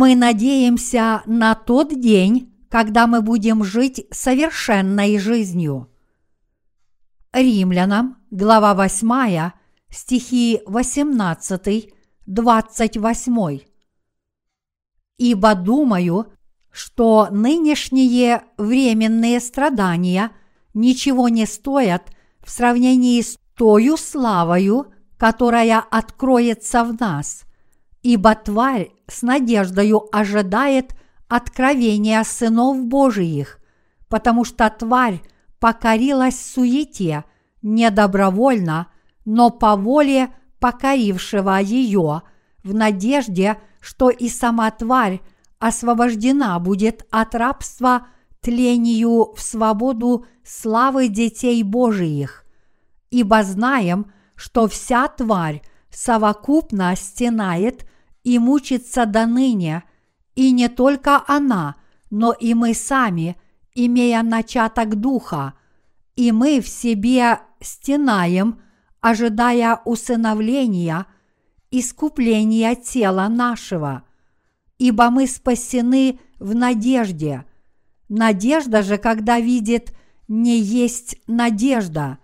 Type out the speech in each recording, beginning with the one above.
Мы надеемся на тот день, когда мы будем жить совершенной жизнью. Римлянам, глава 8, стихи 18, 28. Ибо думаю, что нынешние временные страдания ничего не стоят в сравнении с тою славою, которая откроется в нас, ибо тварь с надеждою ожидает откровения сынов Божиих, потому что тварь покорилась суете не добровольно, но по воле покорившего ее, в надежде, что и сама тварь освобождена будет от рабства тлению в свободу славы детей Божиих. Ибо знаем, что вся тварь совокупно стенает и мучится до ныне, и не только она, но и мы сами, имея начаток духа, и мы в себе стенаем, ожидая усыновления, искупления тела нашего, ибо мы спасены в надежде. Надежда же, когда видит, не есть надежда,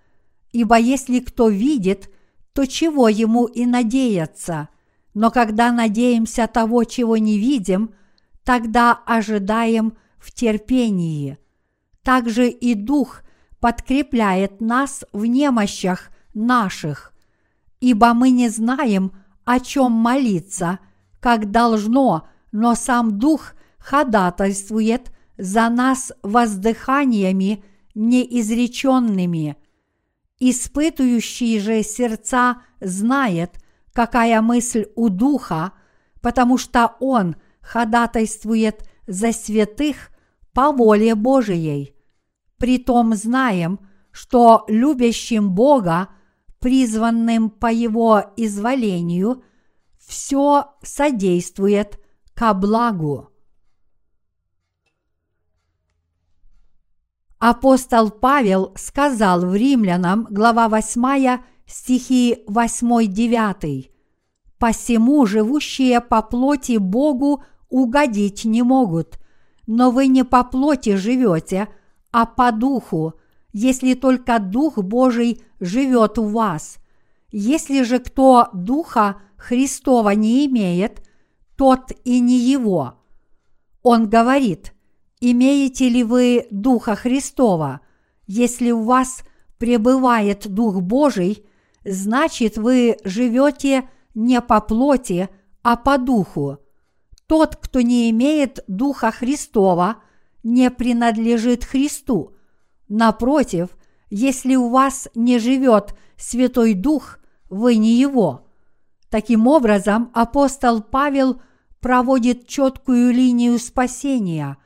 ибо если кто видит, то чего ему и надеяться? Но когда надеемся того, чего не видим, тогда ожидаем в терпении. Также и Дух подкрепляет нас в немощах наших, ибо мы не знаем, о чем молиться, как должно, но сам Дух ходатайствует за нас воздыханиями неизреченными. Испытующий же сердца знает, какая мысль у Духа, потому что Он ходатайствует за святых по воле Божией. Притом знаем, что любящим Бога, призванным по Его изволению, все содействует ко благу. Апостол Павел сказал в Римлянам, глава 8, стихи 8-9. «Посему живущие по плоти Богу угодить не могут, но вы не по плоти живете, а по духу, если только Дух Божий живет у вас. Если же кто Духа Христова не имеет, тот и не его. Он говорит, имеете ли вы Духа Христова? Если у вас пребывает Дух Божий, значит вы живете не по плоти, а по духу. Тот, кто не имеет Духа Христова, не принадлежит Христу. Напротив, если у вас не живет Святой Дух, вы не Его. Таким образом, апостол Павел проводит четкую линию спасения.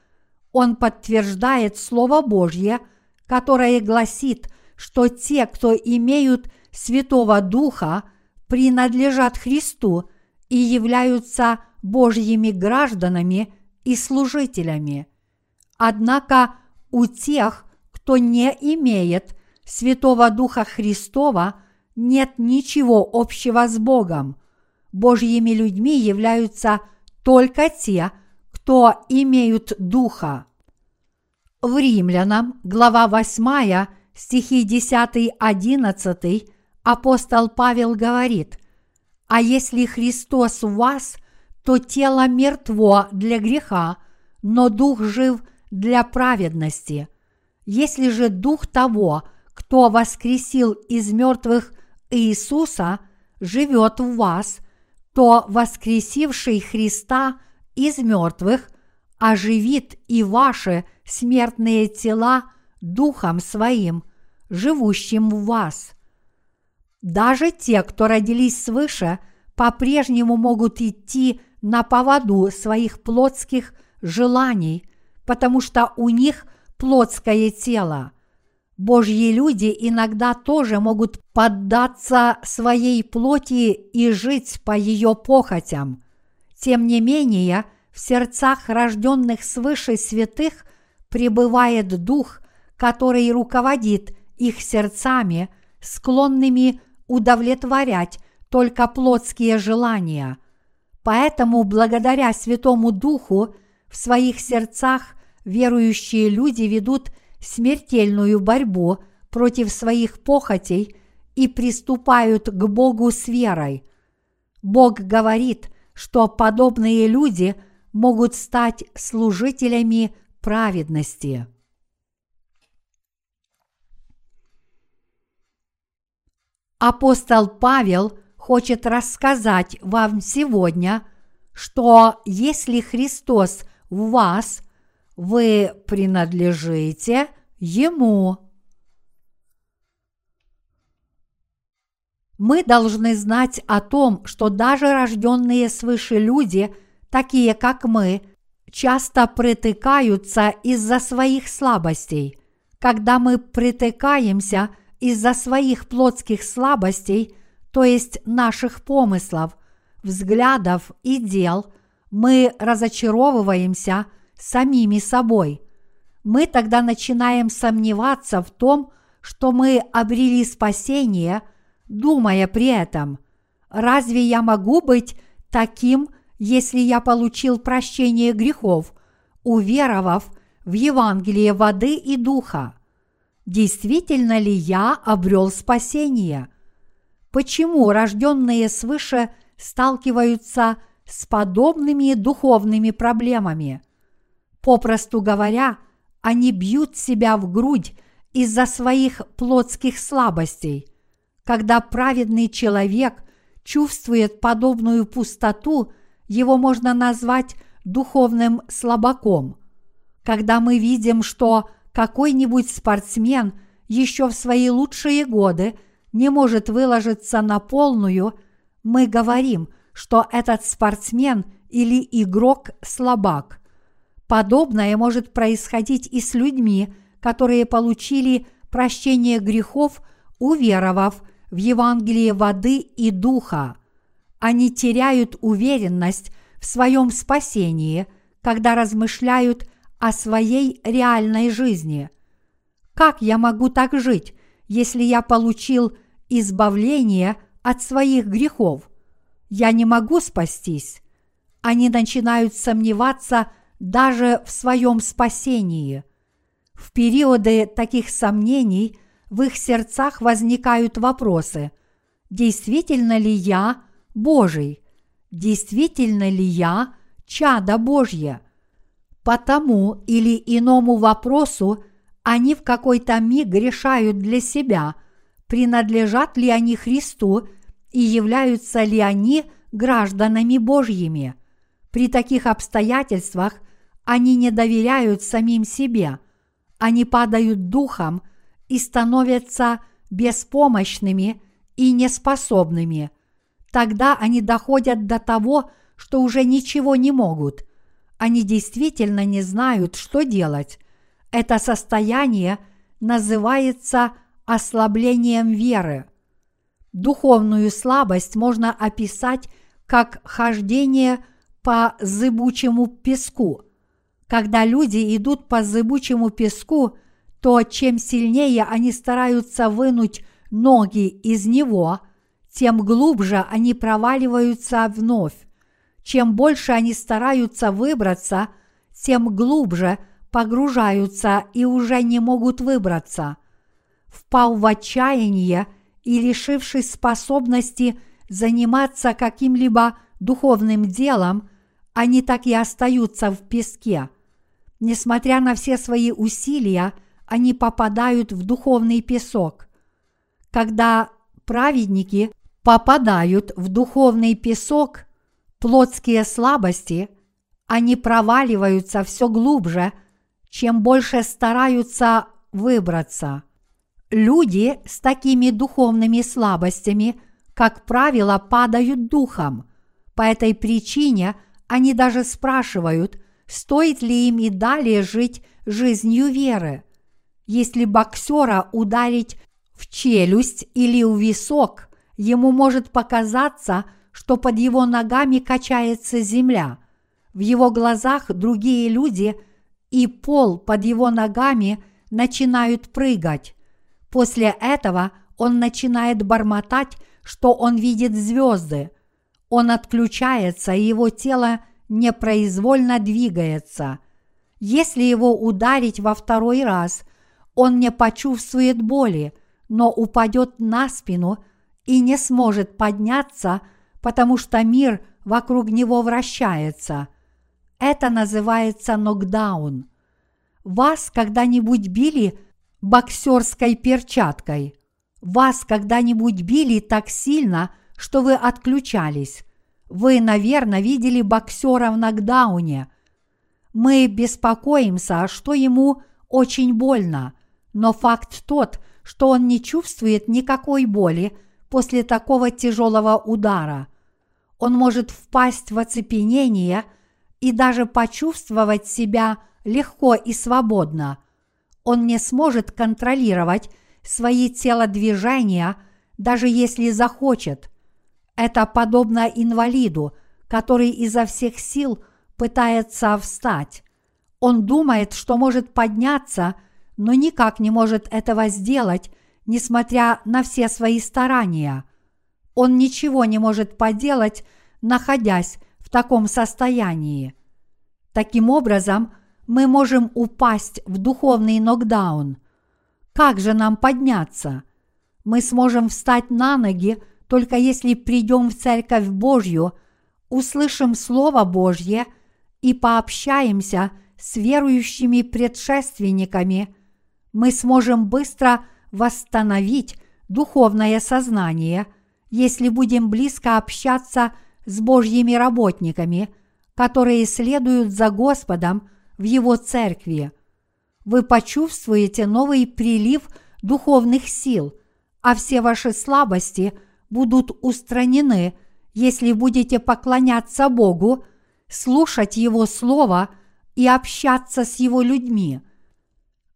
Он подтверждает Слово Божье, которое гласит, что те, кто имеют Святого Духа, принадлежат Христу и являются Божьими гражданами и служителями. Однако у тех, кто не имеет Святого Духа Христова, нет ничего общего с Богом. Божьими людьми являются только те, кто имеют Духа. В Римлянам, глава 8, стихи 10-11, апостол Павел говорит, «А если Христос в вас, то тело мертво для греха, но дух жив для праведности. Если же дух того, кто воскресил из мертвых Иисуса, живет в вас, то воскресивший Христа из мертвых оживит и ваши смертные тела Духом Своим, живущим в вас. Даже те, кто родились свыше, по-прежнему могут идти на поводу своих плотских желаний, потому что у них плотское тело. Божьи люди иногда тоже могут поддаться своей плоти и жить по ее похотям. Тем не менее, в сердцах рожденных свыше святых пребывает Дух, который руководит их сердцами, склонными удовлетворять только плотские желания. Поэтому благодаря Святому Духу в своих сердцах верующие люди ведут смертельную борьбу против своих похотей и приступают к Богу с верой. Бог говорит, что подобные люди могут стать служителями праведности. Апостол Павел хочет рассказать вам сегодня, что если Христос в вас, вы принадлежите Ему. Мы должны знать о том, что даже рожденные свыше люди, такие как мы, часто притыкаются из-за своих слабостей. Когда мы притыкаемся из-за своих плотских слабостей, то есть наших помыслов, взглядов и дел, мы разочаровываемся самими собой. Мы тогда начинаем сомневаться в том, что мы обрели спасение, думая при этом, разве я могу быть таким, если я получил прощение грехов, уверовав в Евангелие воды и духа? Действительно ли я обрел спасение? Почему рожденные свыше сталкиваются с подобными духовными проблемами? Попросту говоря, они бьют себя в грудь из-за своих плотских слабостей. Когда праведный человек чувствует подобную пустоту – его можно назвать духовным слабаком. Когда мы видим, что какой-нибудь спортсмен еще в свои лучшие годы не может выложиться на полную, мы говорим, что этот спортсмен или игрок слабак. Подобное может происходить и с людьми, которые получили прощение грехов, уверовав в Евангелие воды и духа. Они теряют уверенность в своем спасении, когда размышляют о своей реальной жизни. Как я могу так жить, если я получил избавление от своих грехов? Я не могу спастись. Они начинают сомневаться даже в своем спасении. В периоды таких сомнений в их сердцах возникают вопросы. Действительно ли я Божий. Действительно ли я чадо Божье? По тому или иному вопросу они в какой-то миг решают для себя, принадлежат ли они Христу и являются ли они гражданами Божьими. При таких обстоятельствах они не доверяют самим себе, они падают духом и становятся беспомощными и неспособными – Тогда они доходят до того, что уже ничего не могут. Они действительно не знают, что делать. Это состояние называется ослаблением веры. Духовную слабость можно описать как хождение по зыбучему песку. Когда люди идут по зыбучему песку, то чем сильнее они стараются вынуть ноги из него – тем глубже они проваливаются вновь. Чем больше они стараются выбраться, тем глубже погружаются и уже не могут выбраться. Впав в отчаяние и лишившись способности заниматься каким-либо духовным делом, они так и остаются в песке. Несмотря на все свои усилия, они попадают в духовный песок. Когда праведники попадают в духовный песок, плотские слабости, они проваливаются все глубже, чем больше стараются выбраться. Люди с такими духовными слабостями, как правило, падают духом. По этой причине они даже спрашивают, стоит ли им и далее жить жизнью веры. Если боксера ударить в челюсть или в висок, ему может показаться, что под его ногами качается земля. В его глазах другие люди и пол под его ногами начинают прыгать. После этого он начинает бормотать, что он видит звезды. Он отключается, и его тело непроизвольно двигается. Если его ударить во второй раз, он не почувствует боли, но упадет на спину и не сможет подняться, потому что мир вокруг него вращается. Это называется нокдаун. Вас когда-нибудь били боксерской перчаткой? Вас когда-нибудь били так сильно, что вы отключались? Вы, наверное, видели боксера в нокдауне. Мы беспокоимся, что ему очень больно, но факт тот, что он не чувствует никакой боли после такого тяжелого удара. Он может впасть в оцепенение и даже почувствовать себя легко и свободно. Он не сможет контролировать свои телодвижения, даже если захочет. Это подобно инвалиду, который изо всех сил пытается встать. Он думает, что может подняться, но никак не может этого сделать, несмотря на все свои старания. Он ничего не может поделать, находясь в таком состоянии. Таким образом, мы можем упасть в духовный нокдаун. Как же нам подняться? Мы сможем встать на ноги, только если придем в Церковь Божью, услышим Слово Божье и пообщаемся с верующими предшественниками, мы сможем быстро восстановить духовное сознание, если будем близко общаться с Божьими работниками, которые следуют за Господом в Его церкви. Вы почувствуете новый прилив духовных сил, а все ваши слабости будут устранены, если будете поклоняться Богу, слушать Его Слово и общаться с Его людьми.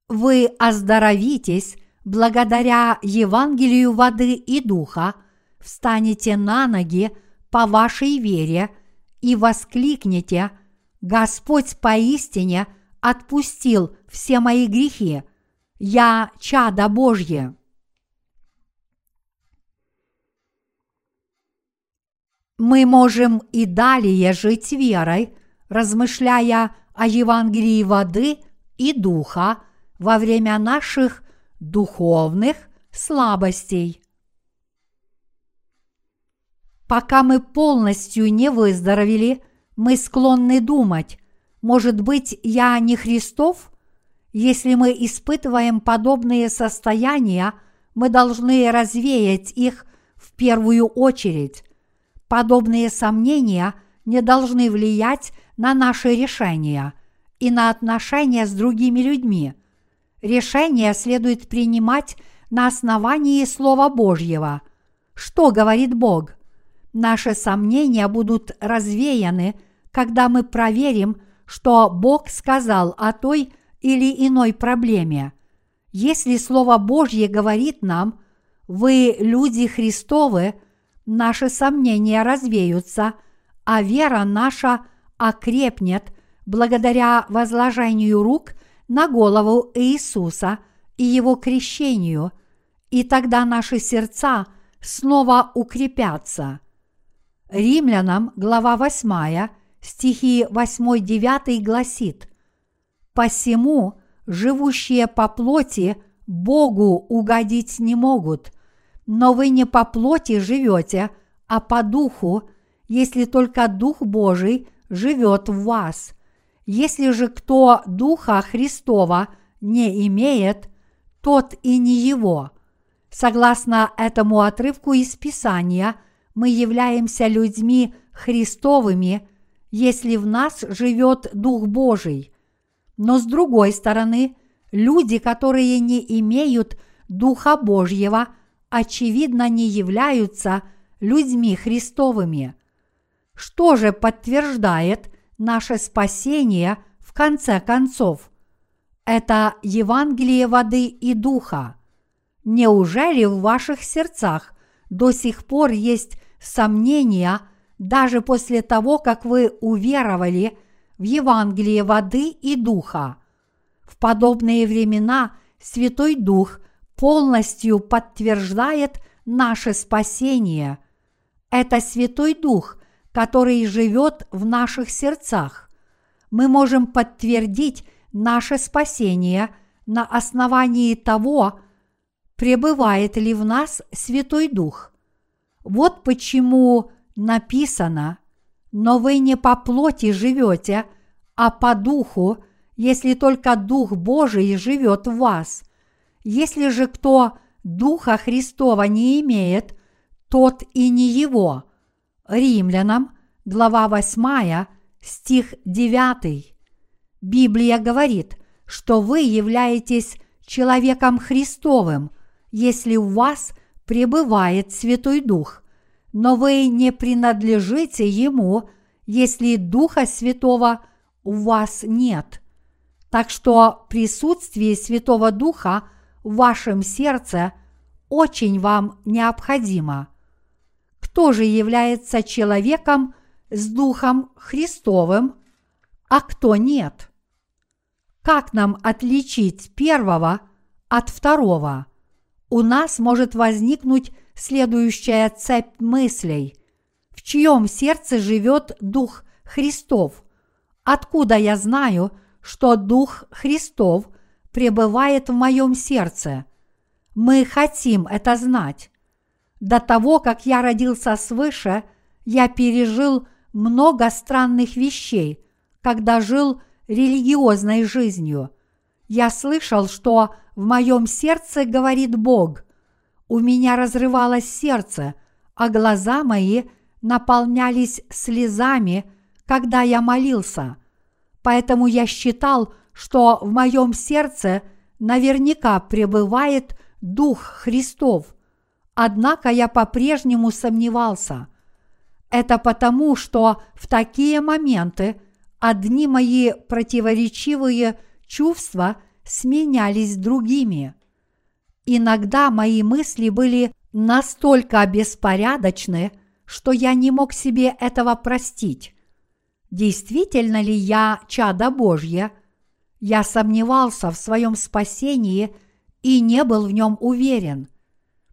Вы оздоровитесь благодаря Евангелию воды и духа, встанете на ноги по вашей вере и воскликнете «Господь поистине отпустил все мои грехи, я чадо Божье». Мы можем и далее жить верой, размышляя о Евангелии воды и духа во время наших духовных слабостей. Пока мы полностью не выздоровели, мы склонны думать, может быть, я не Христов? Если мы испытываем подобные состояния, мы должны развеять их в первую очередь. Подобные сомнения не должны влиять на наши решения и на отношения с другими людьми – Решение следует принимать на основании Слова Божьего. Что говорит Бог? Наши сомнения будут развеяны, когда мы проверим, что Бог сказал о той или иной проблеме. Если Слово Божье говорит нам, вы люди Христовы, наши сомнения развеются, а вера наша окрепнет благодаря возложению рук на голову Иисуса и его крещению, и тогда наши сердца снова укрепятся. Римлянам, глава 8, стихи 8-9 гласит «Посему живущие по плоти Богу угодить не могут, но вы не по плоти живете, а по духу, если только Дух Божий живет в вас – если же кто Духа Христова не имеет, тот и не его. Согласно этому отрывку из Писания, мы являемся людьми Христовыми, если в нас живет Дух Божий. Но с другой стороны, люди, которые не имеют Духа Божьего, очевидно не являются людьми Христовыми. Что же подтверждает наше спасение в конце концов. Это Евангелие воды и духа. Неужели в ваших сердцах до сих пор есть сомнения даже после того, как вы уверовали в Евангелие воды и духа? В подобные времена Святой Дух полностью подтверждает наше спасение. Это Святой Дух – который живет в наших сердцах. Мы можем подтвердить наше спасение на основании того, пребывает ли в нас Святой Дух. Вот почему написано, но вы не по плоти живете, а по духу, если только Дух Божий живет в вас. Если же кто Духа Христова не имеет, тот и не его. Римлянам, глава 8, стих 9. Библия говорит, что вы являетесь человеком Христовым, если у вас пребывает Святой Дух, но вы не принадлежите Ему, если Духа Святого у вас нет. Так что присутствие Святого Духа в вашем сердце очень вам необходимо. Кто же является человеком с Духом Христовым, а кто нет? Как нам отличить первого от второго? У нас может возникнуть следующая цепь мыслей. В чьем сердце живет Дух Христов? Откуда я знаю, что Дух Христов пребывает в моем сердце? Мы хотим это знать. До того, как я родился свыше, я пережил много странных вещей, когда жил религиозной жизнью. Я слышал, что в моем сердце говорит Бог. У меня разрывалось сердце, а глаза мои наполнялись слезами, когда я молился. Поэтому я считал, что в моем сердце наверняка пребывает Дух Христов. Однако я по-прежнему сомневался. Это потому, что в такие моменты одни мои противоречивые чувства сменялись другими. Иногда мои мысли были настолько беспорядочны, что я не мог себе этого простить. Действительно ли я чадо Божье? Я сомневался в своем спасении и не был в нем уверен.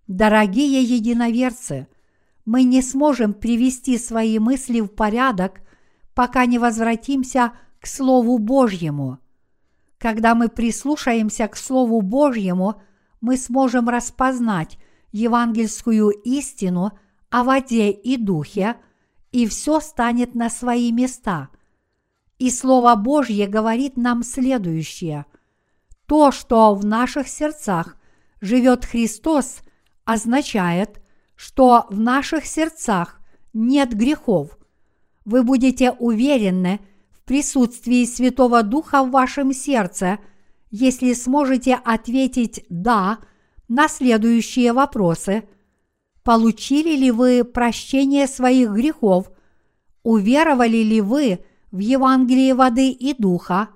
Дорогие единоверцы, мы не сможем привести свои мысли в порядок, пока не возвратимся к Слову Божьему. Когда мы прислушаемся к Слову Божьему, мы сможем распознать евангельскую истину о воде и духе – и все станет на свои места. И Слово Божье говорит нам следующее. То, что в наших сердцах живет Христос, означает, что в наших сердцах нет грехов. Вы будете уверены в присутствии Святого Духа в вашем сердце, если сможете ответить «да» на следующие вопросы – Получили ли вы прощение своих грехов? Уверовали ли вы в Евангелие воды и духа?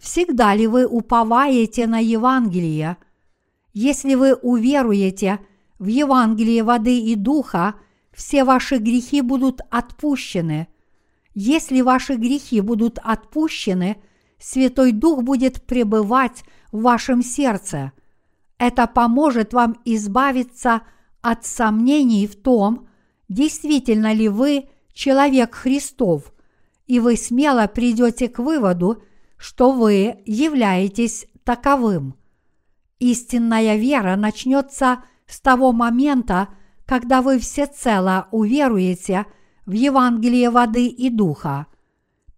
Всегда ли вы уповаете на Евангелие? Если вы уверуете в Евангелие воды и духа, все ваши грехи будут отпущены. Если ваши грехи будут отпущены, Святой Дух будет пребывать в вашем сердце. Это поможет вам избавиться от сомнений в том, действительно ли вы человек Христов, и вы смело придете к выводу, что вы являетесь таковым. Истинная вера начнется с того момента, когда вы всецело уверуете в Евангелие воды и духа.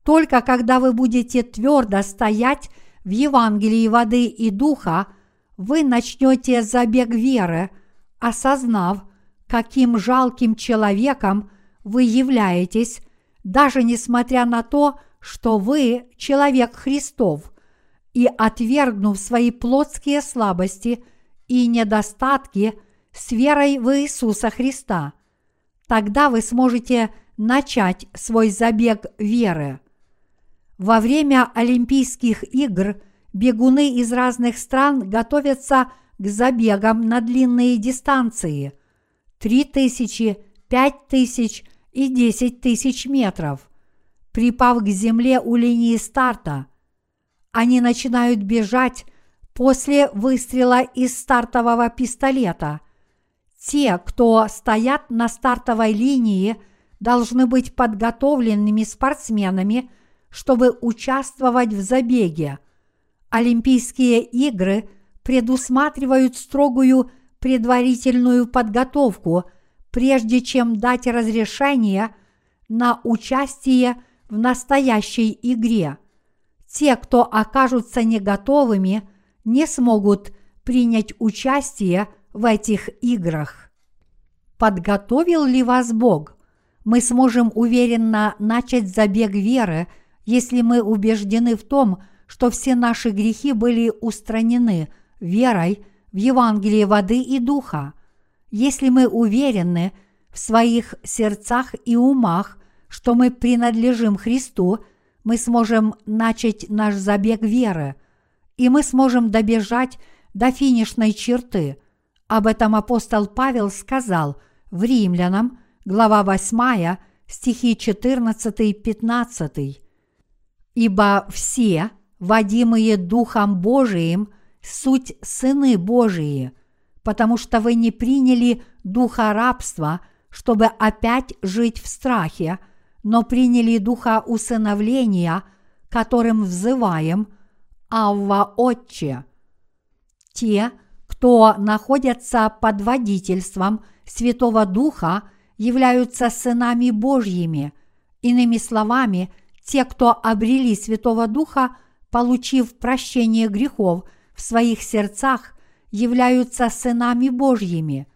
Только когда вы будете твердо стоять в Евангелии воды и духа, вы начнете забег веры – осознав, каким жалким человеком вы являетесь, даже несмотря на то, что вы человек Христов, и отвергнув свои плотские слабости и недостатки с верой в Иисуса Христа, тогда вы сможете начать свой забег веры. Во время Олимпийских игр бегуны из разных стран готовятся к забегам на длинные дистанции – 3000, 5000 и 10 тысяч метров. Припав к земле у линии старта, они начинают бежать после выстрела из стартового пистолета. Те, кто стоят на стартовой линии, должны быть подготовленными спортсменами, чтобы участвовать в забеге. Олимпийские игры предусматривают строгую предварительную подготовку, прежде чем дать разрешение на участие в настоящей игре. Те, кто окажутся не готовыми, не смогут принять участие в этих играх. Подготовил ли вас Бог? Мы сможем уверенно начать забег веры, если мы убеждены в том, что все наши грехи были устранены верой в Евангелие воды и духа. Если мы уверены в своих сердцах и умах, что мы принадлежим Христу, мы сможем начать наш забег веры, и мы сможем добежать до финишной черты. Об этом апостол Павел сказал в Римлянам, глава 8, стихи 14-15. «Ибо все, водимые Духом Божиим, суть сыны Божии, потому что вы не приняли духа рабства, чтобы опять жить в страхе, но приняли духа усыновления, которым взываем «Авва Отче». Те, кто находятся под водительством Святого Духа, являются сынами Божьими. Иными словами, те, кто обрели Святого Духа, получив прощение грехов в своих сердцах, являются сынами Божьими.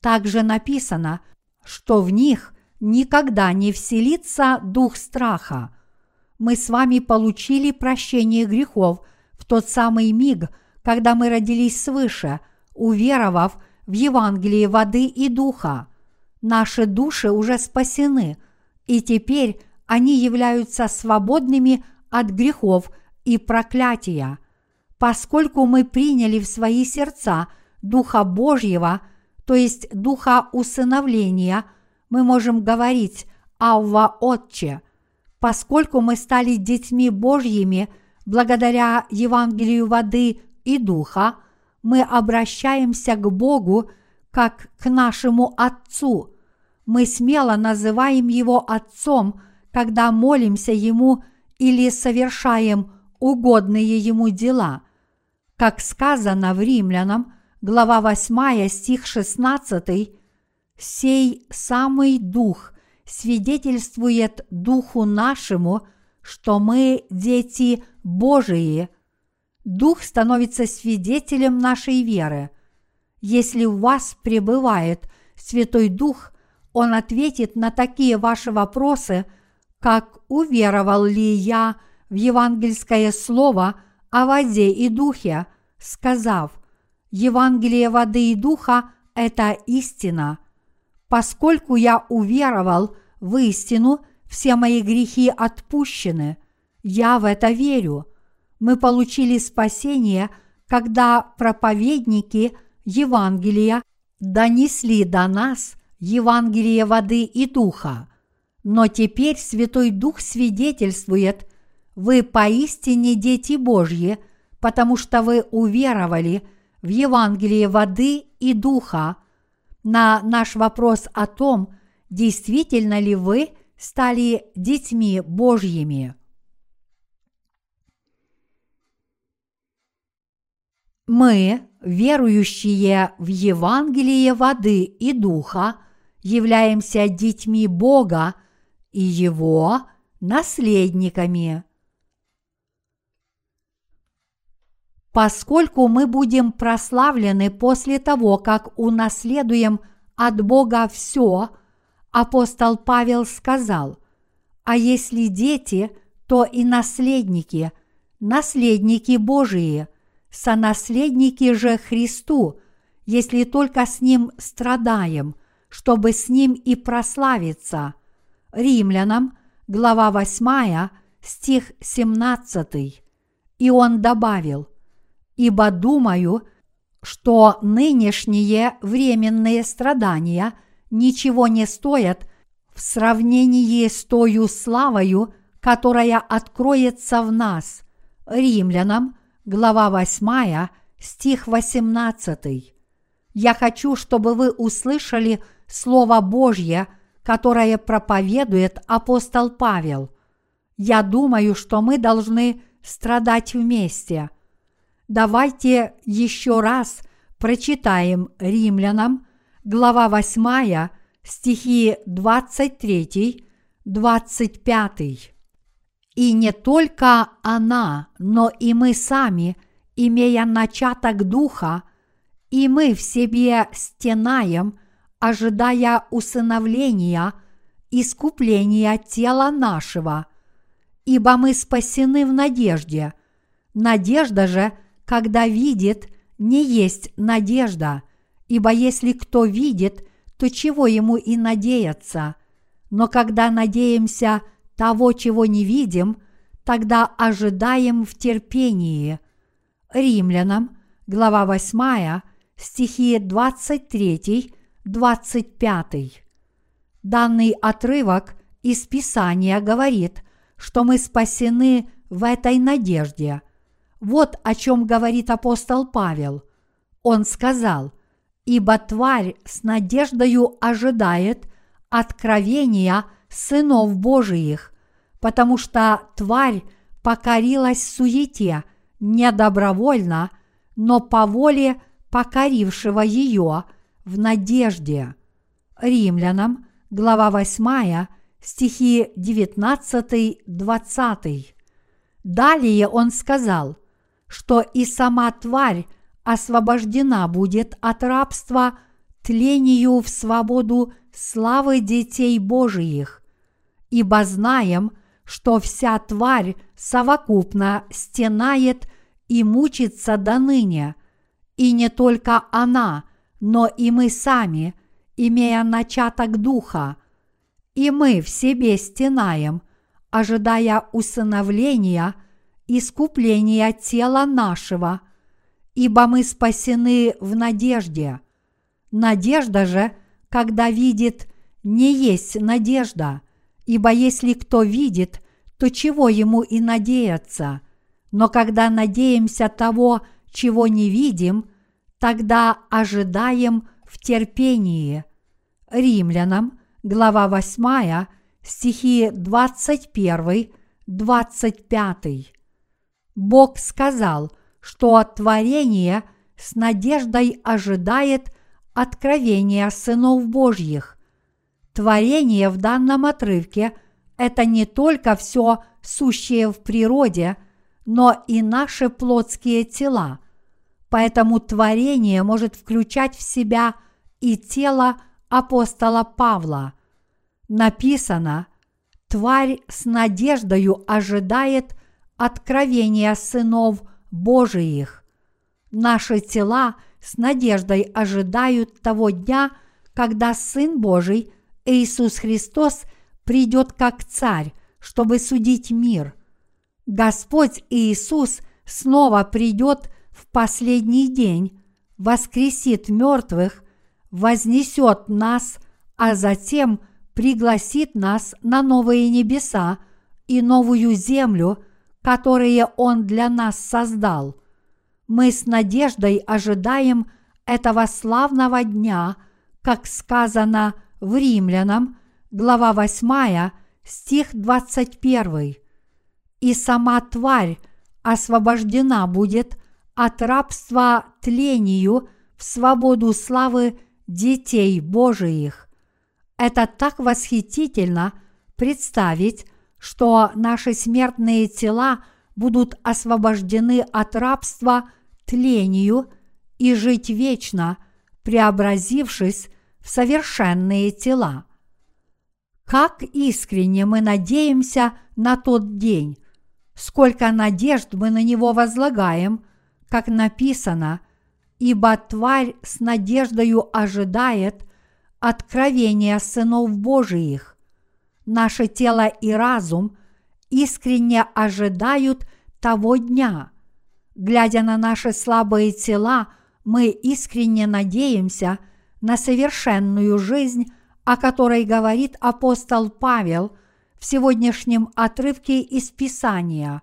Также написано, что в них никогда не вселится дух страха. Мы с вами получили прощение грехов тот самый миг, когда мы родились свыше, уверовав в Евангелие воды и духа. Наши души уже спасены, и теперь они являются свободными от грехов и проклятия. Поскольку мы приняли в свои сердца Духа Божьего, то есть Духа усыновления, мы можем говорить «Авва Отче», поскольку мы стали детьми Божьими благодаря Евангелию воды и духа, мы обращаемся к Богу как к нашему Отцу. Мы смело называем Его Отцом, когда молимся Ему или совершаем угодные Ему дела. Как сказано в Римлянам, глава 8, стих 16, «Сей самый Дух свидетельствует Духу нашему, что мы дети Божии – Дух становится свидетелем нашей веры. Если у вас пребывает Святой Дух, Он ответит на такие ваши вопросы, как «Уверовал ли я в евангельское слово о воде и духе», сказав «Евангелие воды и духа – это истина». Поскольку я уверовал в истину, все мои грехи отпущены. Я в это верю – мы получили спасение, когда проповедники Евангелия донесли до нас Евангелие воды и духа. Но теперь Святой Дух свидетельствует, вы поистине дети Божьи, потому что вы уверовали в Евангелие воды и духа. На наш вопрос о том, действительно ли вы стали детьми Божьими. Мы, верующие в Евангелие воды и духа, являемся детьми Бога и Его наследниками. Поскольку мы будем прославлены после того, как унаследуем от Бога все, апостол Павел сказал, а если дети, то и наследники, наследники Божии – сонаследники же Христу, если только с Ним страдаем, чтобы с Ним и прославиться. Римлянам, глава 8, стих 17. И он добавил, «Ибо думаю, что нынешние временные страдания ничего не стоят в сравнении с тою славою, которая откроется в нас». Римлянам, глава 8, стих 18. Я хочу, чтобы вы услышали Слово Божье, которое проповедует апостол Павел. Я думаю, что мы должны страдать вместе. Давайте еще раз прочитаем римлянам, глава 8, стихи 23, 25. И не только она, но и мы сами, имея начаток духа, и мы в себе стенаем, ожидая усыновления, искупления тела нашего, ибо мы спасены в надежде. Надежда же, когда видит, не есть надежда, ибо если кто видит, то чего ему и надеяться? Но когда надеемся того, чего не видим, тогда ожидаем в терпении. Римлянам, глава 8, стихи 23-25. Данный отрывок из Писания говорит, что мы спасены в этой надежде. Вот о чем говорит апостол Павел. Он сказал, «Ибо тварь с надеждою ожидает откровения сынов Божиих, потому что тварь покорилась суете не добровольно, но по воле покорившего ее в надежде. Римлянам, глава 8, стихи 19-20. Далее он сказал, что и сама тварь освобождена будет от рабства тлению в свободу славы детей Божиих, ибо знаем, что вся тварь совокупно стенает и мучится до ныне – и не только она, но и мы сами, имея начаток духа, и мы в себе стенаем, ожидая усыновления, искупления тела нашего, ибо мы спасены в надежде. Надежда же, когда видит, не есть надежда, ибо если кто видит, то чего ему и надеяться? Но когда надеемся того, чего не видим, тогда ожидаем в терпении. Римлянам, глава 8, стихи 21-25. Бог сказал, что творение с надеждой ожидает откровения сынов Божьих. Творение в данном отрывке – это не только все сущее в природе, но и наши плотские тела – Поэтому творение может включать в себя и тело апостола Павла. Написано, тварь с надеждою ожидает откровения сынов Божиих. Наши тела с надеждой ожидают того дня, когда Сын Божий, Иисус Христос, придет как Царь, чтобы судить мир. Господь Иисус снова придет в последний день воскресит мертвых, вознесет нас, а затем пригласит нас на новые небеса и новую землю, которые Он для нас создал. Мы с надеждой ожидаем этого славного дня, как сказано в Римлянам, глава 8, стих 21. И сама тварь освобождена будет от рабства тлению в свободу славы детей Божиих. Это так восхитительно представить, что наши смертные тела будут освобождены от рабства тлению и жить вечно, преобразившись в совершенные тела. Как искренне мы надеемся на тот день, сколько надежд мы на него возлагаем – как написано, ибо тварь с надеждою ожидает откровения сынов Божиих. Наше тело и разум искренне ожидают того дня. Глядя на наши слабые тела, мы искренне надеемся на совершенную жизнь, о которой говорит апостол Павел в сегодняшнем отрывке из Писания.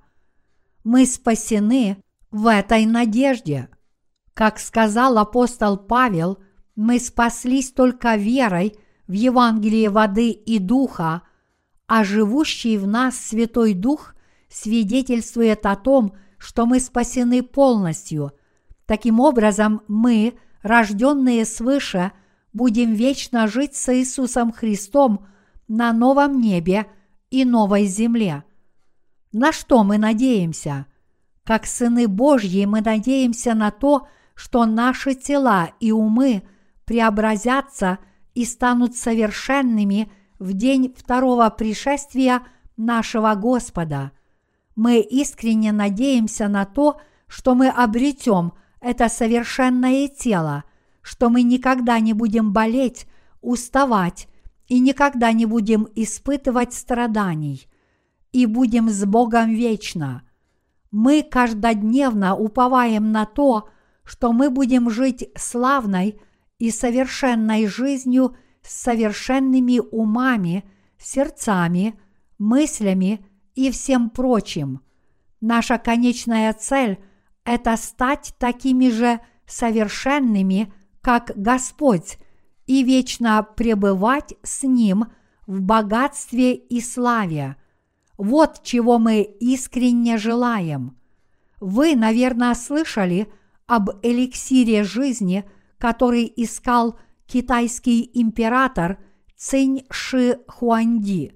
Мы спасены – в этой надежде. Как сказал апостол Павел, мы спаслись только верой в Евангелии воды и духа, а живущий в нас Святой Дух свидетельствует о том, что мы спасены полностью. Таким образом, мы, рожденные свыше, будем вечно жить с Иисусом Христом на новом небе и новой земле. На что мы надеемся? Как сыны Божьи мы надеемся на то, что наши тела и умы преобразятся и станут совершенными в день второго пришествия нашего Господа. Мы искренне надеемся на то, что мы обретем это совершенное тело, что мы никогда не будем болеть, уставать и никогда не будем испытывать страданий, и будем с Богом вечно. Мы каждодневно уповаем на то, что мы будем жить славной и совершенной жизнью с совершенными умами, сердцами, мыслями и всем прочим. Наша конечная цель – это стать такими же совершенными, как Господь, и вечно пребывать с Ним в богатстве и славе. Вот чего мы искренне желаем. Вы, наверное, слышали об эликсире жизни, который искал китайский император Цинь Ши Хуанди.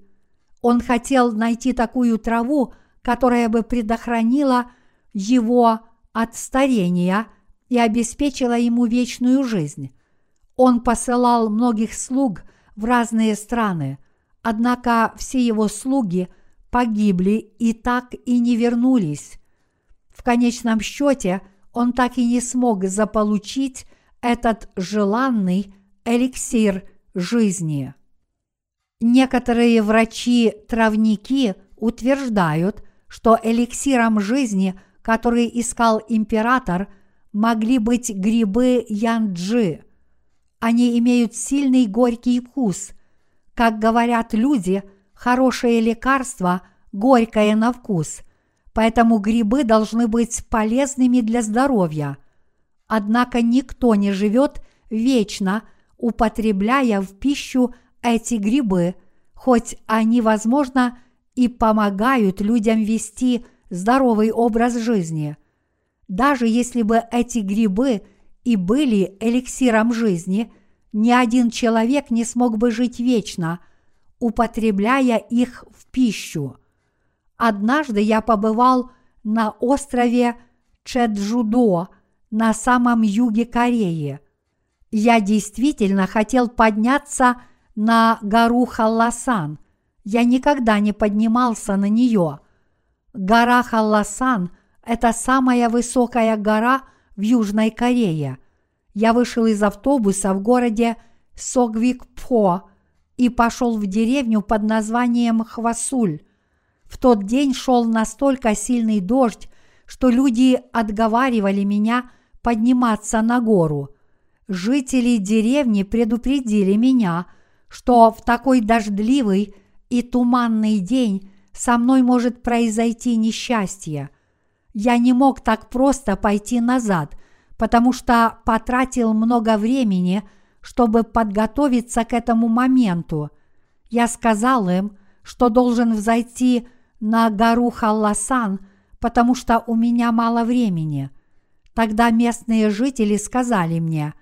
Он хотел найти такую траву, которая бы предохранила его от старения и обеспечила ему вечную жизнь. Он посылал многих слуг в разные страны, однако все его слуги погибли и так и не вернулись. В конечном счете он так и не смог заполучить этот желанный эликсир жизни. Некоторые врачи-травники утверждают, что эликсиром жизни, который искал император, могли быть грибы янджи. Они имеют сильный горький вкус. Как говорят люди, хорошее лекарство горькое на вкус, поэтому грибы должны быть полезными для здоровья. Однако никто не живет вечно, употребляя в пищу эти грибы, хоть они, возможно, и помогают людям вести здоровый образ жизни. Даже если бы эти грибы и были эликсиром жизни, ни один человек не смог бы жить вечно, употребляя их в пищу. Однажды я побывал на острове Чеджудо на самом юге Кореи. Я действительно хотел подняться на гору Халласан – я никогда не поднимался на нее. Гора Халласан – это самая высокая гора в Южной Корее. Я вышел из автобуса в городе Согвик-Пхо и пошел в деревню под названием Хвасуль. В тот день шел настолько сильный дождь, что люди отговаривали меня подниматься на гору. Жители деревни предупредили меня, что в такой дождливый и туманный день со мной может произойти несчастье. Я не мог так просто пойти назад, потому что потратил много времени, чтобы подготовиться к этому моменту. Я сказал им, что должен взойти на гору Халласан, потому что у меня мало времени. Тогда местные жители сказали мне,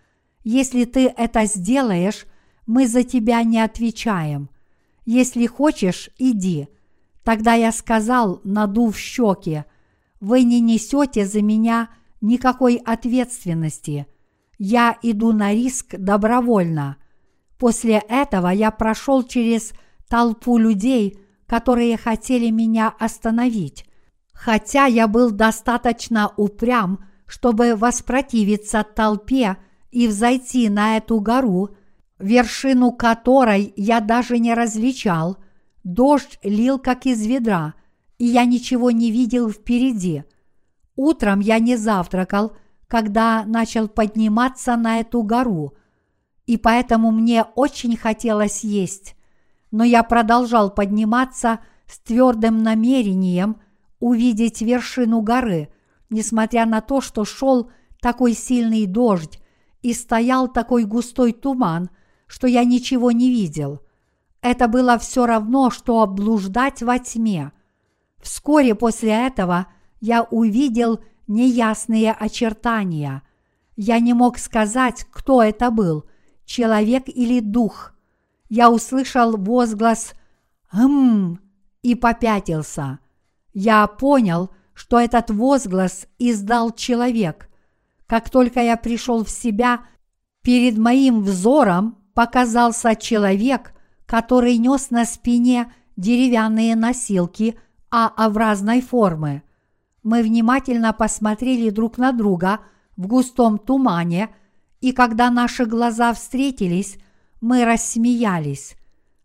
если ты это сделаешь, мы за тебя не отвечаем. Если хочешь, иди. Тогда я сказал, надув щеки, вы не несете за меня никакой ответственности. Я иду на риск добровольно. После этого я прошел через толпу людей, которые хотели меня остановить. Хотя я был достаточно упрям, чтобы воспротивиться толпе и взойти на эту гору – вершину которой я даже не различал, дождь лил как из ведра, и я ничего не видел впереди. Утром я не завтракал, когда начал подниматься на эту гору, и поэтому мне очень хотелось есть, но я продолжал подниматься с твердым намерением увидеть вершину горы, несмотря на то, что шел такой сильный дождь и стоял такой густой туман – что я ничего не видел. Это было все равно, что блуждать во тьме. Вскоре после этого я увидел неясные очертания. Я не мог сказать, кто это был, человек или дух. Я услышал возглас «Хм!» и попятился. Я понял, что этот возглас издал человек. Как только я пришел в себя, перед моим взором показался человек, который нес на спине деревянные носилки А-образной формы. Мы внимательно посмотрели друг на друга в густом тумане, и когда наши глаза встретились, мы рассмеялись.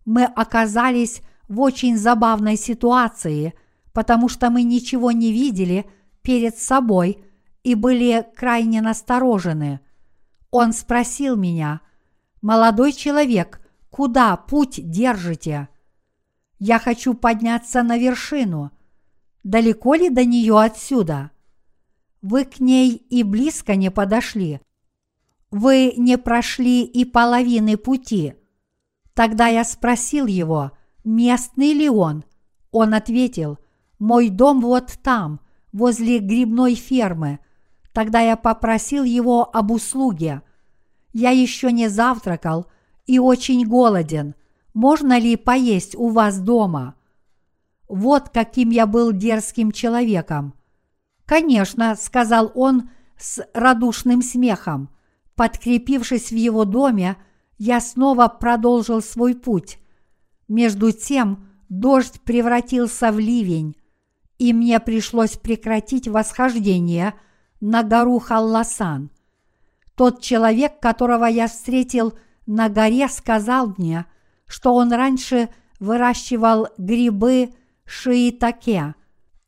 Мы оказались в очень забавной ситуации, потому что мы ничего не видели перед собой и были крайне насторожены. Он спросил меня, «Молодой человек, куда путь держите?» «Я хочу подняться на вершину. Далеко ли до нее отсюда?» Вы к ней и близко не подошли. Вы не прошли и половины пути. Тогда я спросил его, местный ли он. Он ответил, мой дом вот там, возле грибной фермы. Тогда я попросил его об услуге. Я еще не завтракал и очень голоден. Можно ли поесть у вас дома? Вот каким я был дерзким человеком. Конечно, сказал он с радушным смехом. Подкрепившись в его доме, я снова продолжил свой путь. Между тем дождь превратился в ливень, и мне пришлось прекратить восхождение на гору Халласан. Тот человек, которого я встретил на горе, сказал мне, что он раньше выращивал грибы шиитаке,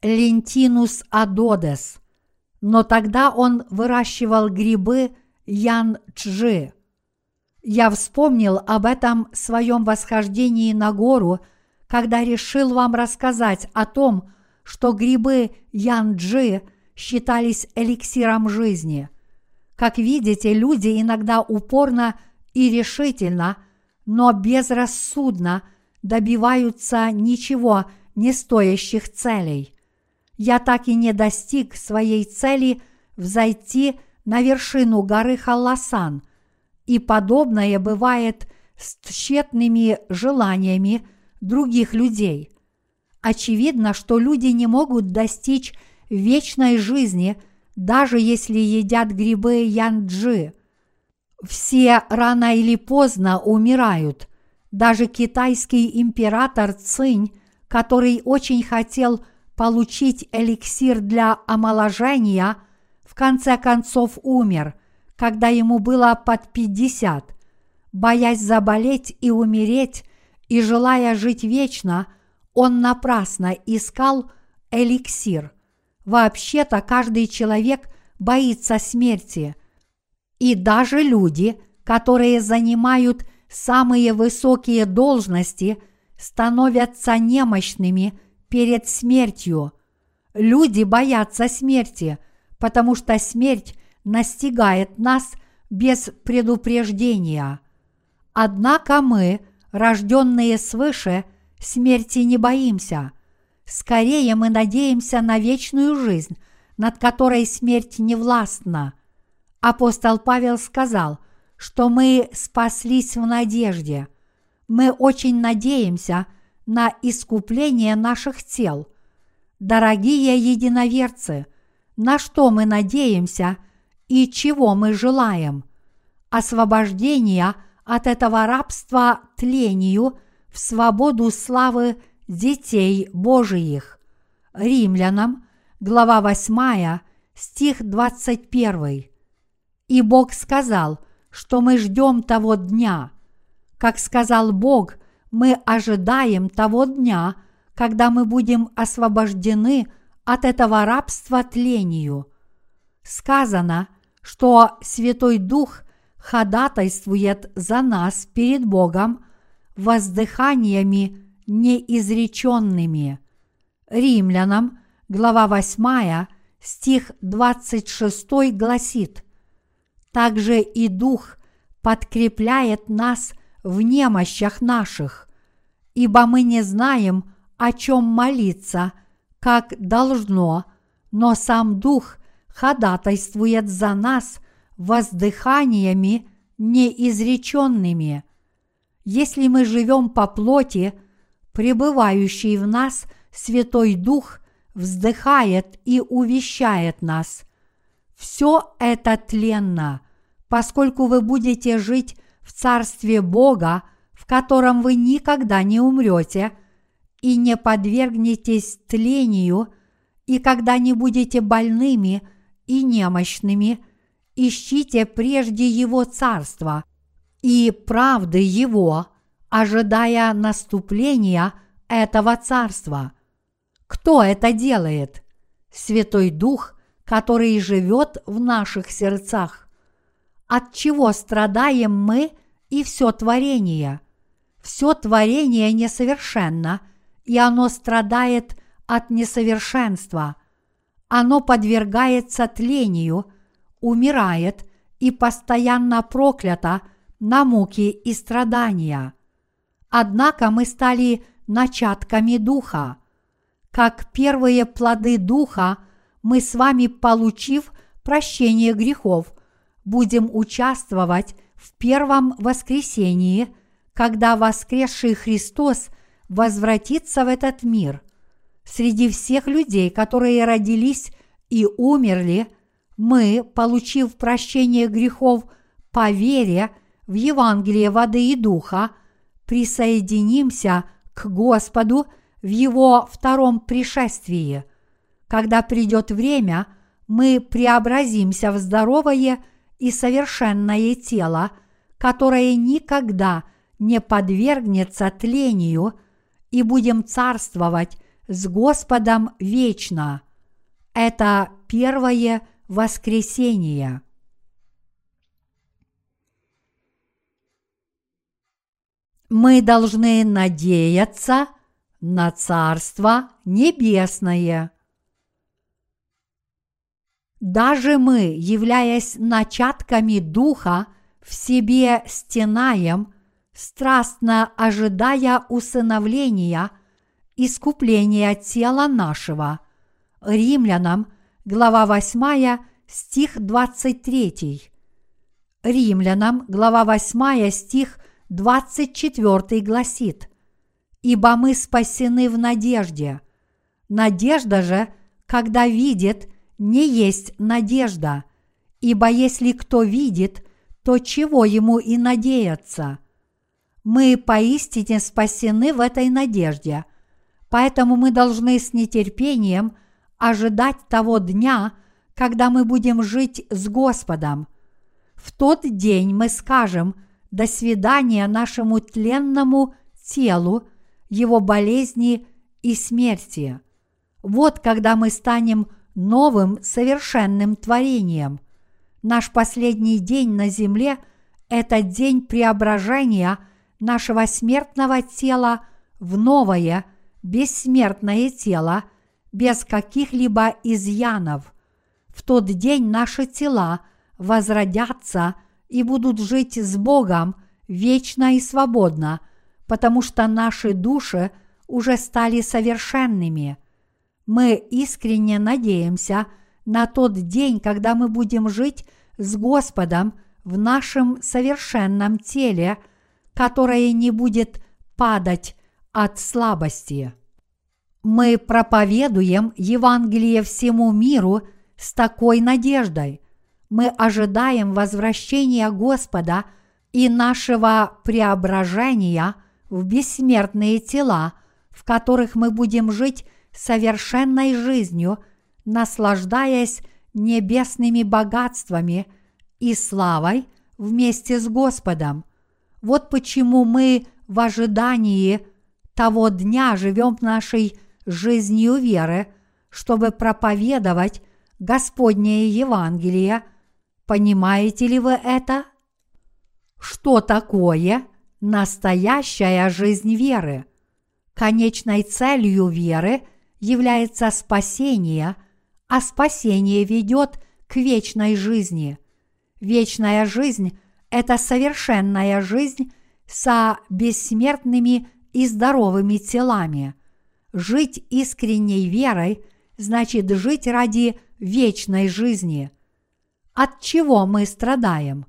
лентинус адодес, но тогда он выращивал грибы ян-чжи. Я вспомнил об этом своем восхождении на гору, когда решил вам рассказать о том, что грибы янджи считались эликсиром жизни. Как видите, люди иногда упорно и решительно, но безрассудно добиваются ничего не стоящих целей. Я так и не достиг своей цели взойти на вершину горы Халласан, и подобное бывает с тщетными желаниями других людей. Очевидно, что люди не могут достичь вечной жизни, даже если едят грибы янджи. Все рано или поздно умирают. Даже китайский император Цинь, который очень хотел получить эликсир для омоложения, в конце концов умер, когда ему было под пятьдесят. Боясь заболеть и умереть, и желая жить вечно, он напрасно искал эликсир. Вообще-то каждый человек боится смерти. И даже люди, которые занимают самые высокие должности, становятся немощными перед смертью. Люди боятся смерти, потому что смерть настигает нас без предупреждения. Однако мы – рожденные свыше, смерти не боимся. Скорее мы надеемся на вечную жизнь, над которой смерть не властна. Апостол Павел сказал, что мы спаслись в надежде. Мы очень надеемся на искупление наших тел. Дорогие единоверцы, на что мы надеемся и чего мы желаем? Освобождения – от этого рабства тлению в свободу славы детей Божиих. Римлянам, глава 8, стих 21. И Бог сказал, что мы ждем того дня. Как сказал Бог, мы ожидаем того дня, когда мы будем освобождены от этого рабства тлению. Сказано, что Святой Дух – ходатайствует за нас перед Богом воздыханиями неизреченными. Римлянам, глава 8, стих 26 гласит, «Также и Дух подкрепляет нас в немощах наших, ибо мы не знаем, о чем молиться, как должно, но сам Дух ходатайствует за нас воздыханиями неизреченными. Если мы живем по плоти, пребывающий в нас Святой Дух вздыхает и увещает нас. Все это тленно, поскольку вы будете жить в Царстве Бога, в котором вы никогда не умрете и не подвергнетесь тлению, и когда не будете больными и немощными, ищите прежде Его Царства и правды Его, ожидая наступления этого Царства. Кто это делает? Святой Дух, который живет в наших сердцах. От чего страдаем мы и все творение? Все творение несовершенно, и оно страдает от несовершенства. Оно подвергается тлению, умирает и постоянно проклято на муки и страдания. Однако мы стали начатками Духа. Как первые плоды Духа, мы с вами, получив прощение грехов, будем участвовать в первом воскресении, когда воскресший Христос возвратится в этот мир. Среди всех людей, которые родились и умерли, мы, получив прощение грехов по вере в Евангелие воды и духа, присоединимся к Господу в Его втором пришествии. Когда придет время, мы преобразимся в здоровое и совершенное тело, которое никогда не подвергнется тлению, и будем царствовать с Господом вечно. Это первое воскресение. Мы должны надеяться на Царство Небесное. Даже мы, являясь начатками Духа, в себе стенаем, страстно ожидая усыновления, искупления тела нашего. Римлянам, глава 8, стих 23. Римлянам, глава 8, стих 24 гласит «Ибо мы спасены в надежде». Надежда же, когда видит, не есть надежда, ибо если кто видит, то чего ему и надеяться? Мы поистине спасены в этой надежде, поэтому мы должны с нетерпением ожидать того дня, когда мы будем жить с Господом. В тот день мы скажем «до свидания» нашему тленному телу, его болезни и смерти. Вот когда мы станем новым совершенным творением. Наш последний день на земле – это день преображения нашего смертного тела в новое, бессмертное тело, без каких-либо изъянов. В тот день наши тела возродятся и будут жить с Богом вечно и свободно, потому что наши души уже стали совершенными – мы искренне надеемся на тот день, когда мы будем жить с Господом в нашем совершенном теле, которое не будет падать от слабости. Мы проповедуем Евангелие всему миру с такой надеждой. Мы ожидаем возвращения Господа и нашего преображения в бессмертные тела, в которых мы будем жить совершенной жизнью, наслаждаясь небесными богатствами и славой вместе с Господом. Вот почему мы в ожидании того дня живем нашей жизнью веры, чтобы проповедовать Господнее Евангелие. Понимаете ли вы это? Что такое настоящая жизнь веры? Конечной целью веры является спасение, а спасение ведет к вечной жизни. Вечная жизнь – это совершенная жизнь со бессмертными и здоровыми телами. Жить искренней верой значит жить ради вечной жизни. От чего мы страдаем?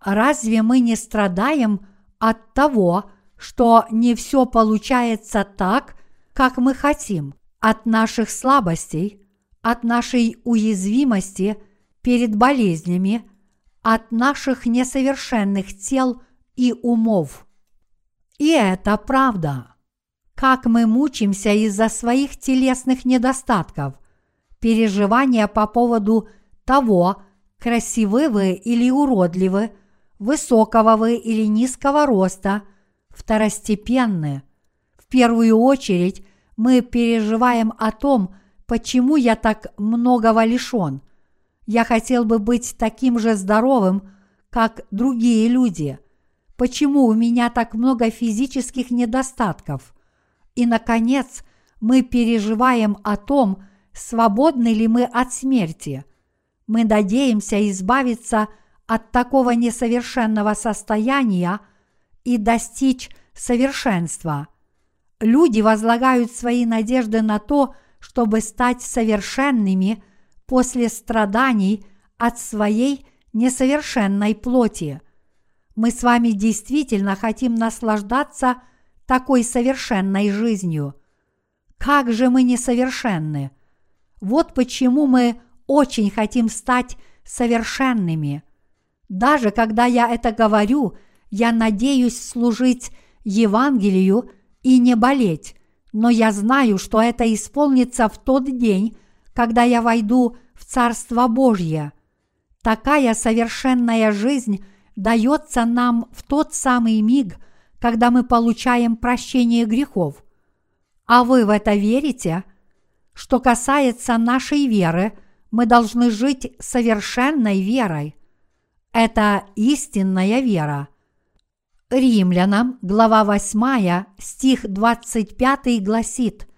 Разве мы не страдаем от того, что не все получается так, как мы хотим, от наших слабостей, от нашей уязвимости перед болезнями, от наших несовершенных тел и умов. И это правда. Как мы мучимся из-за своих телесных недостатков, переживания по поводу того, красивы вы или уродливы, высокого вы или низкого роста, второстепенны. В первую очередь мы переживаем о том, почему я так многого лишен. Я хотел бы быть таким же здоровым, как другие люди. Почему у меня так много физических недостатков? И, наконец, мы переживаем о том, свободны ли мы от смерти. Мы надеемся избавиться от такого несовершенного состояния и достичь совершенства. Люди возлагают свои надежды на то, чтобы стать совершенными после страданий от своей несовершенной плоти. Мы с вами действительно хотим наслаждаться такой совершенной жизнью. Как же мы несовершенны! Вот почему мы очень хотим стать совершенными. Даже когда я это говорю, я надеюсь служить Евангелию и не болеть, но я знаю, что это исполнится в тот день, когда я войду в Царство Божье. Такая совершенная жизнь дается нам в тот самый миг, когда мы получаем прощение грехов. А вы в это верите? Что касается нашей веры, мы должны жить совершенной верой. Это истинная вера. Римлянам, глава 8, стих 25 гласит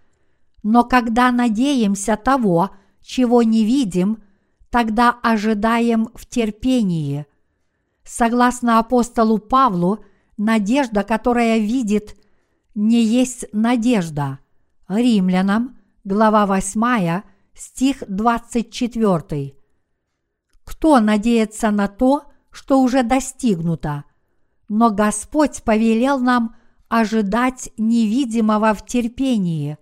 «Но когда надеемся того, чего не видим, тогда ожидаем в терпении». Согласно апостолу Павлу, надежда, которая видит, не есть надежда. Римлянам, глава 8, стих 24. Кто надеется на то, что уже достигнуто? Но Господь повелел нам ожидать невидимого в терпении.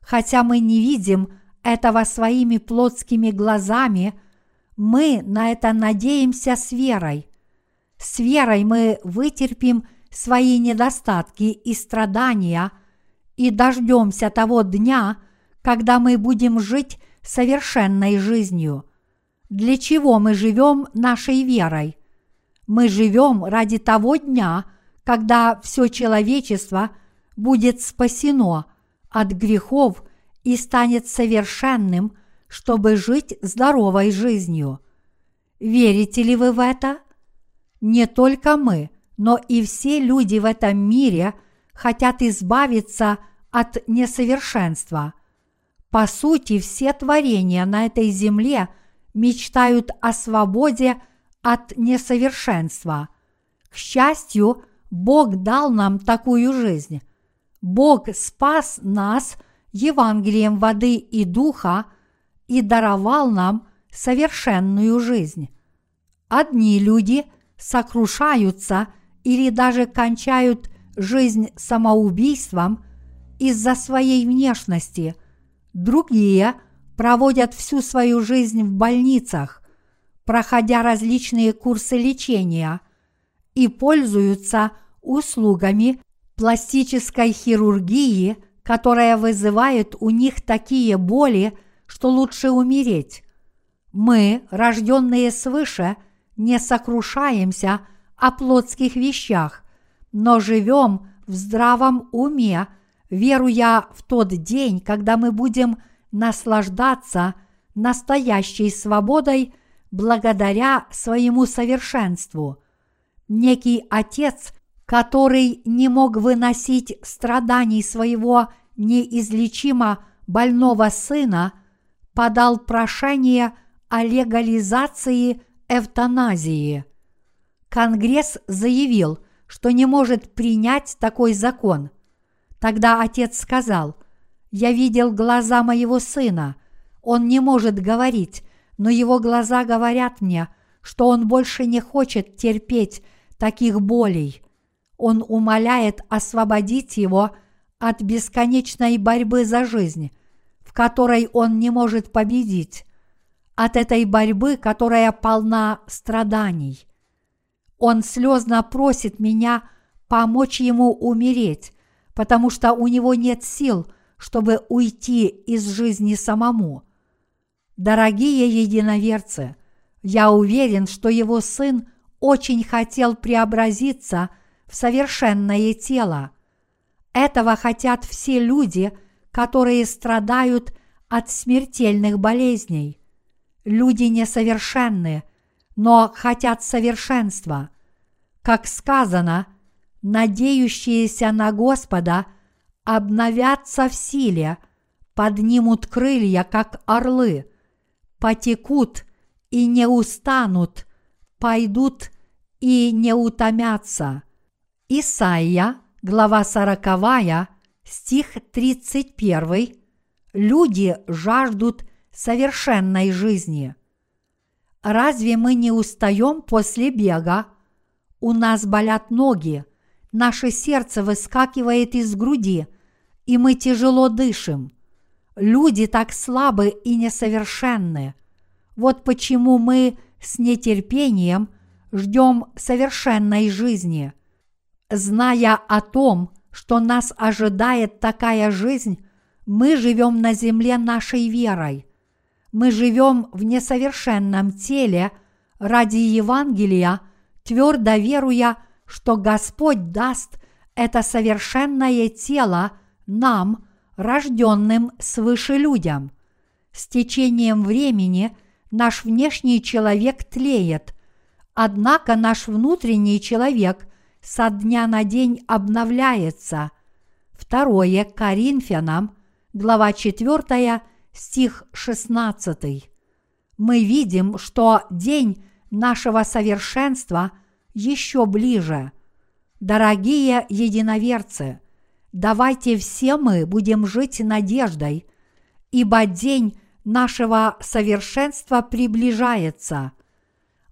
Хотя мы не видим этого своими плотскими глазами, мы на это надеемся с верой. С верой мы вытерпим свои недостатки и страдания – и дождемся того дня, когда мы будем жить совершенной жизнью. Для чего мы живем нашей верой? Мы живем ради того дня, когда все человечество будет спасено от грехов и станет совершенным, чтобы жить здоровой жизнью. Верите ли вы в это? Не только мы, но и все люди в этом мире – хотят избавиться от несовершенства. По сути, все творения на этой земле мечтают о свободе от несовершенства. К счастью, Бог дал нам такую жизнь. Бог спас нас Евангелием воды и духа и даровал нам совершенную жизнь. Одни люди сокрушаются или даже кончают жизнь самоубийством из-за своей внешности, другие проводят всю свою жизнь в больницах, проходя различные курсы лечения и пользуются услугами пластической хирургии, которая вызывает у них такие боли, что лучше умереть. Мы, рожденные свыше, не сокрушаемся о плотских вещах, но живем в здравом уме, веруя в тот день, когда мы будем наслаждаться настоящей свободой благодаря своему совершенству. Некий отец, который не мог выносить страданий своего неизлечимо больного сына, подал прошение о легализации эвтаназии. Конгресс заявил – что не может принять такой закон. Тогда отец сказал, «Я видел глаза моего сына. Он не может говорить, но его глаза говорят мне, что он больше не хочет терпеть таких болей. Он умоляет освободить его от бесконечной борьбы за жизнь, в которой он не может победить, от этой борьбы, которая полна страданий. Он слезно просит меня помочь ему умереть, потому что у него нет сил, чтобы уйти из жизни самому. Дорогие единоверцы, я уверен, что его сын очень хотел преобразиться в совершенное тело. Этого хотят все люди, которые страдают от смертельных болезней. Люди несовершенны, но хотят совершенства. Как сказано, надеющиеся на Господа обновятся в силе, поднимут крылья, как орлы, потекут и не устанут, пойдут и не утомятся. Исайя, глава сороковая, стих 31. Люди жаждут совершенной жизни. Разве мы не устаем после бега? У нас болят ноги, наше сердце выскакивает из груди, и мы тяжело дышим. Люди так слабы и несовершенны. Вот почему мы с нетерпением ждем совершенной жизни. Зная о том, что нас ожидает такая жизнь, мы живем на земле нашей верой. Мы живем в несовершенном теле ради Евангелия, твердо веруя, что Господь даст это совершенное тело нам, рожденным свыше людям. С течением времени наш внешний человек тлеет, однако наш внутренний человек со дня на день обновляется. Второе Коринфянам, глава 4, стих 16. Мы видим, что день нашего совершенства еще ближе. Дорогие единоверцы, давайте все мы будем жить надеждой, ибо день нашего совершенства приближается.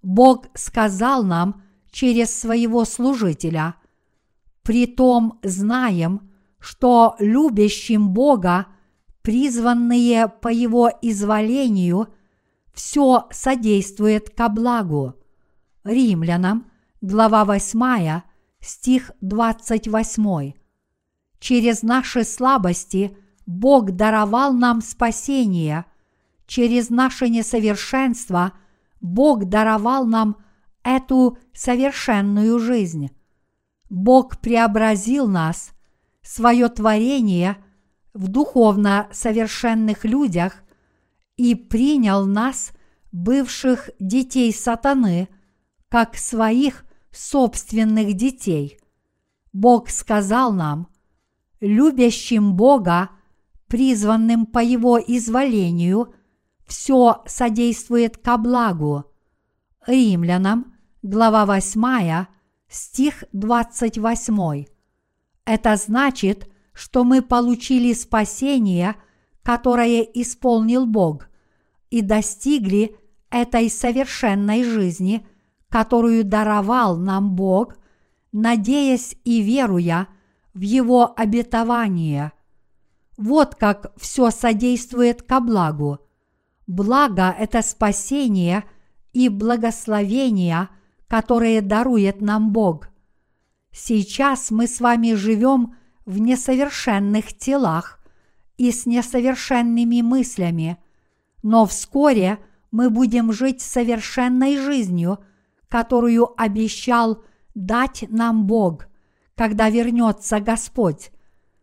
Бог сказал нам через своего служителя, «Притом знаем, что любящим Бога, призванные по Его изволению, все содействует ко благу». Римлянам, глава 8, стих 28. Через наши слабости Бог даровал нам спасение – через наше несовершенство Бог даровал нам эту совершенную жизнь. Бог преобразил нас, свое творение, в духовно совершенных людях и принял нас, бывших детей сатаны, как своих собственных детей. Бог сказал нам, любящим Бога, призванным по Его изволению – все содействует ко благу. Римлянам, глава 8, стих 28. Это значит, что мы получили спасение, которое исполнил Бог, и достигли этой совершенной жизни, которую даровал нам Бог, надеясь и веруя в Его обетование. Вот как все содействует ко благу – Благо – это спасение и благословение, которые дарует нам Бог. Сейчас мы с вами живем в несовершенных телах и с несовершенными мыслями, но вскоре мы будем жить совершенной жизнью, которую обещал дать нам Бог, когда вернется Господь.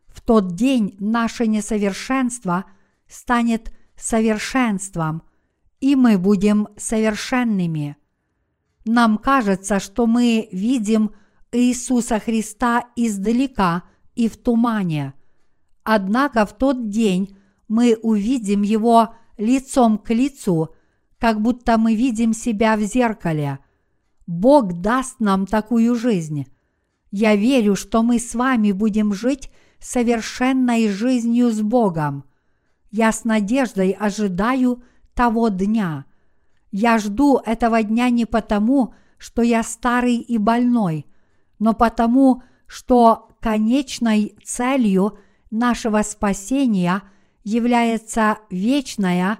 В тот день наше несовершенство станет совершенством, и мы будем совершенными. Нам кажется, что мы видим Иисуса Христа издалека и в тумане. Однако в тот день мы увидим Его лицом к лицу, как будто мы видим себя в зеркале. Бог даст нам такую жизнь. Я верю, что мы с вами будем жить совершенной жизнью с Богом. Я с надеждой ожидаю того дня. Я жду этого дня не потому, что я старый и больной, но потому, что конечной целью нашего спасения является вечная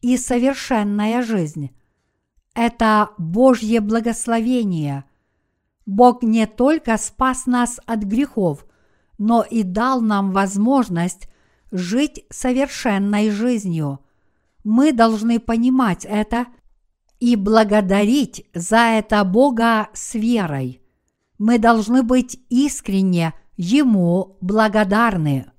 и совершенная жизнь. Это Божье благословение. Бог не только спас нас от грехов, но и дал нам возможность жить совершенной жизнью. Мы должны понимать это и благодарить за это Бога с верой. Мы должны быть искренне Ему благодарны.